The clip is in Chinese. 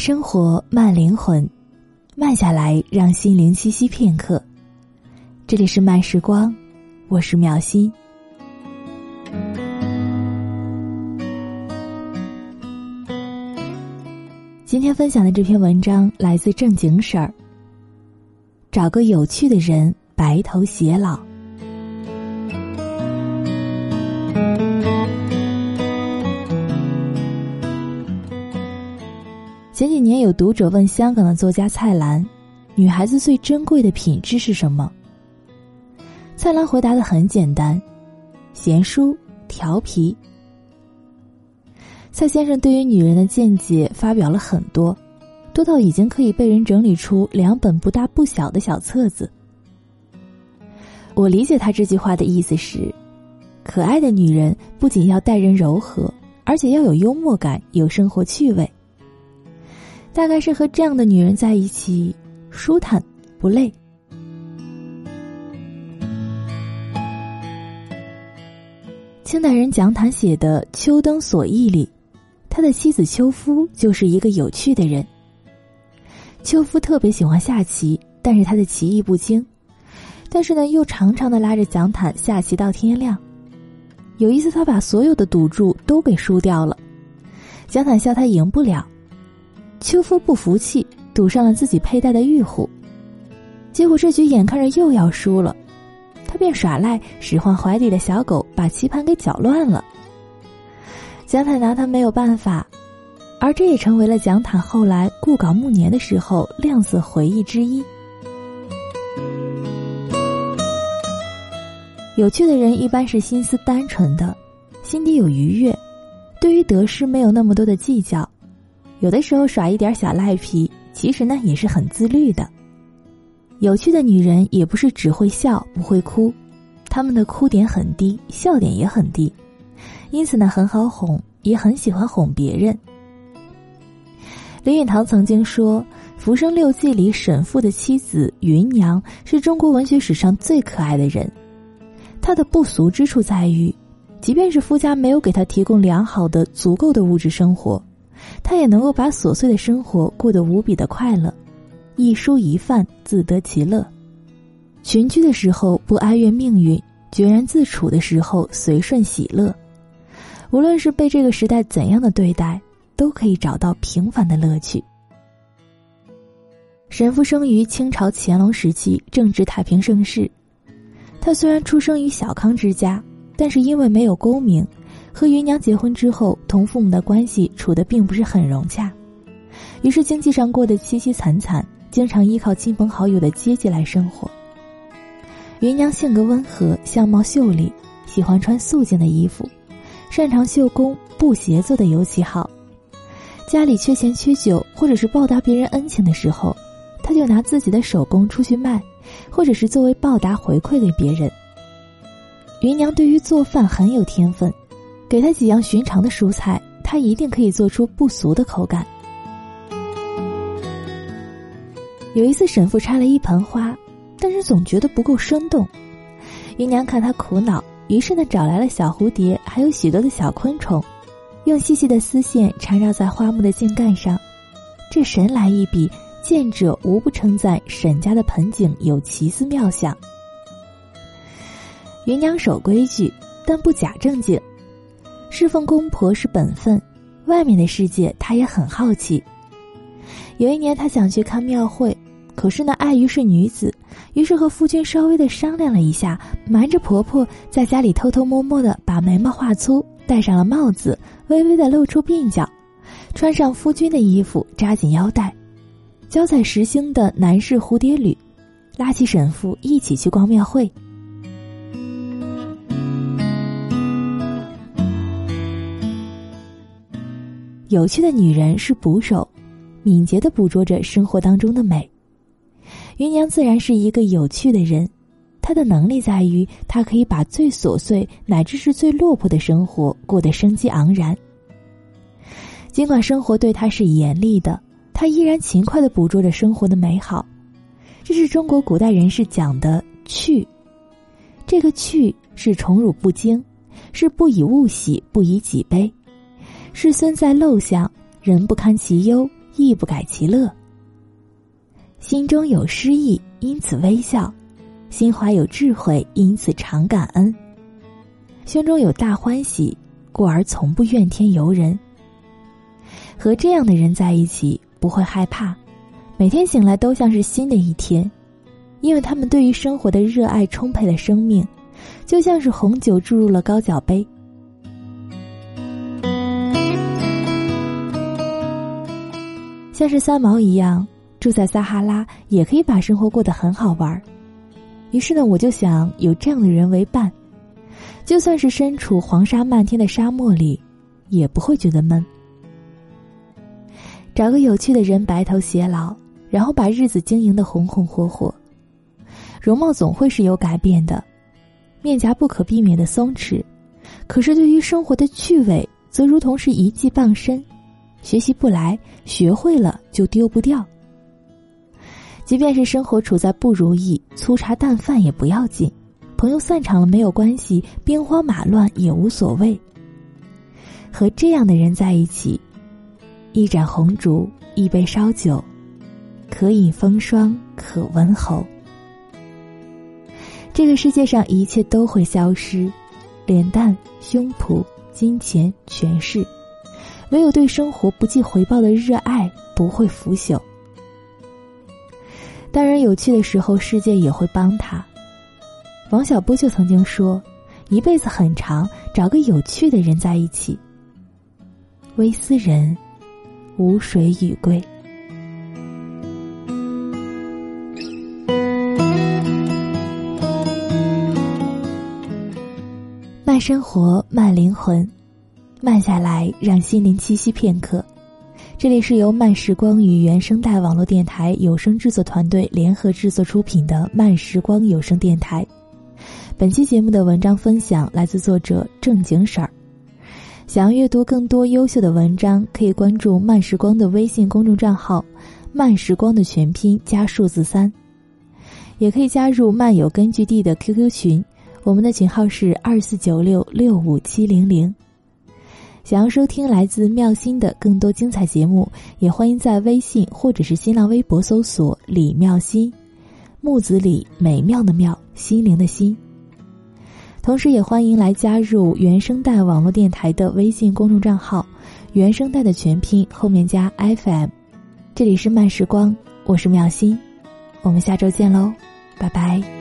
生活，慢灵魂，慢下来，让心灵栖息片刻。这里是慢时光，我是苗心。今天分享的这篇文章来自正经婶儿。找个有趣的人，白头偕老。前几年有读者问香港的作家蔡澜：“女孩子最珍贵的品质是什么？”蔡澜回答的很简单：贤淑、调皮。蔡先生对于女人的见解发表了很多，多到已经可以被人整理出两本不大不小的小册子。我理解他这句话的意思是：可爱的女人不仅要待人柔和，而且要有幽默感，有生活趣味。大概是和这样的女人在一起，舒坦不累。清代人蒋坦写的《秋灯所忆》里，他的妻子秋夫就是一个有趣的人。秋夫特别喜欢下棋，但是他的棋艺不精，但是呢，又常常的拉着蒋坦下棋到天亮。有一次，他把所有的赌注都给输掉了，蒋坦笑他赢不了。秋夫不服气，赌上了自己佩戴的玉虎，结果这局眼看着又要输了，他便耍赖，使唤怀里的小狗把棋盘给搅乱了。蒋坦拿他没有办法，而这也成为了蒋坦后来故搞暮年的时候亮色回忆之一。有趣的人一般是心思单纯的，心底有愉悦，对于得失没有那么多的计较。有的时候耍一点小赖皮，其实呢也是很自律的。有趣的女人也不是只会笑不会哭，她们的哭点很低，笑点也很低，因此呢很好哄，也很喜欢哄别人。林语堂曾经说，《浮生六记》里沈复的妻子芸娘是中国文学史上最可爱的人。她的不俗之处在于，即便是夫家没有给她提供良好的、足够的物质生活。他也能够把琐碎的生活过得无比的快乐，一蔬一饭自得其乐。群居的时候不哀怨命运，决然自处的时候随顺喜乐。无论是被这个时代怎样的对待，都可以找到平凡的乐趣。神父生于清朝乾隆时期，正值太平盛世。他虽然出生于小康之家，但是因为没有功名。和芸娘结婚之后，同父母的关系处得并不是很融洽，于是经济上过得凄凄惨惨，经常依靠亲朋好友的接济来生活。芸娘性格温和，相貌秀丽，喜欢穿素净的衣服，擅长绣工，布鞋做的尤其好。家里缺钱缺酒，或者是报答别人恩情的时候，他就拿自己的手工出去卖，或者是作为报答回馈给别人。芸娘对于做饭很有天分。给他几样寻常的蔬菜，他一定可以做出不俗的口感。有一次，沈父插了一盆花，但是总觉得不够生动。芸娘看他苦恼，于是呢找来了小蝴蝶，还有许多的小昆虫，用细细的丝线缠绕在花木的茎干上。这神来一笔，见者无不称赞沈家的盆景有奇思妙想。芸娘守规矩，但不假正经。侍奉公婆是本分，外面的世界他也很好奇。有一年，他想去看庙会，可是呢，碍于是女子，于是和夫君稍微的商量了一下，瞒着婆婆，在家里偷偷摸摸的把眉毛画粗，戴上了帽子，微微的露出鬓角，穿上夫君的衣服，扎紧腰带，脚踩实兴的男士蝴蝶履，拉起沈父一起去逛庙会。有趣的女人是捕手，敏捷的捕捉着生活当中的美。芸娘自然是一个有趣的人，她的能力在于她可以把最琐碎乃至是最落魄的生活过得生机盎然。尽管生活对她是严厉的，她依然勤快的捕捉着生活的美好。这是中国古代人士讲的趣，这个趣是宠辱不惊，是不以物喜，不以己悲。是孙在陋巷，人不堪其忧，亦不改其乐。心中有诗意，因此微笑；心怀有智慧，因此常感恩。胸中有大欢喜，故而从不怨天尤人。和这样的人在一起，不会害怕，每天醒来都像是新的一天，因为他们对于生活的热爱充沛了生命，就像是红酒注入了高脚杯。像是三毛一样，住在撒哈拉也可以把生活过得很好玩于是呢，我就想有这样的人为伴，就算是身处黄沙漫天的沙漠里，也不会觉得闷。找个有趣的人白头偕老，然后把日子经营的红红火火。容貌总会是有改变的，面颊不可避免的松弛，可是对于生活的趣味，则如同是一技傍身。学习不来，学会了就丢不掉。即便是生活处在不如意，粗茶淡饭也不要紧，朋友散场了没有关系，兵荒马乱也无所谓。和这样的人在一起，一盏红烛，一杯烧酒，可饮风霜，可温喉。这个世界上一切都会消失，脸蛋、胸脯、金钱、权势。唯有对生活不计回报的热爱不会腐朽。当然，有趣的时候，世界也会帮他。王小波就曾经说：“一辈子很长，找个有趣的人在一起。”微斯人，无水与归。慢生活，慢灵魂。慢下来，让心灵栖息片刻。这里是由慢时光与原声带网络电台有声制作团队联合制作出品的慢时光有声电台。本期节目的文章分享来自作者正经婶儿。想要阅读更多优秀的文章，可以关注慢时光的微信公众账号“慢时光”的全拼加数字三，也可以加入漫友根据地的 QQ 群，我们的群号是二四九六六五七零零。想要收听来自妙心的更多精彩节目，也欢迎在微信或者是新浪微博搜索“李妙心”，木子李，美妙的妙，心灵的心。同时，也欢迎来加入原声带网络电台的微信公众账号“原声带”的全拼后面加 FM。这里是慢时光，我是妙心，我们下周见喽，拜拜。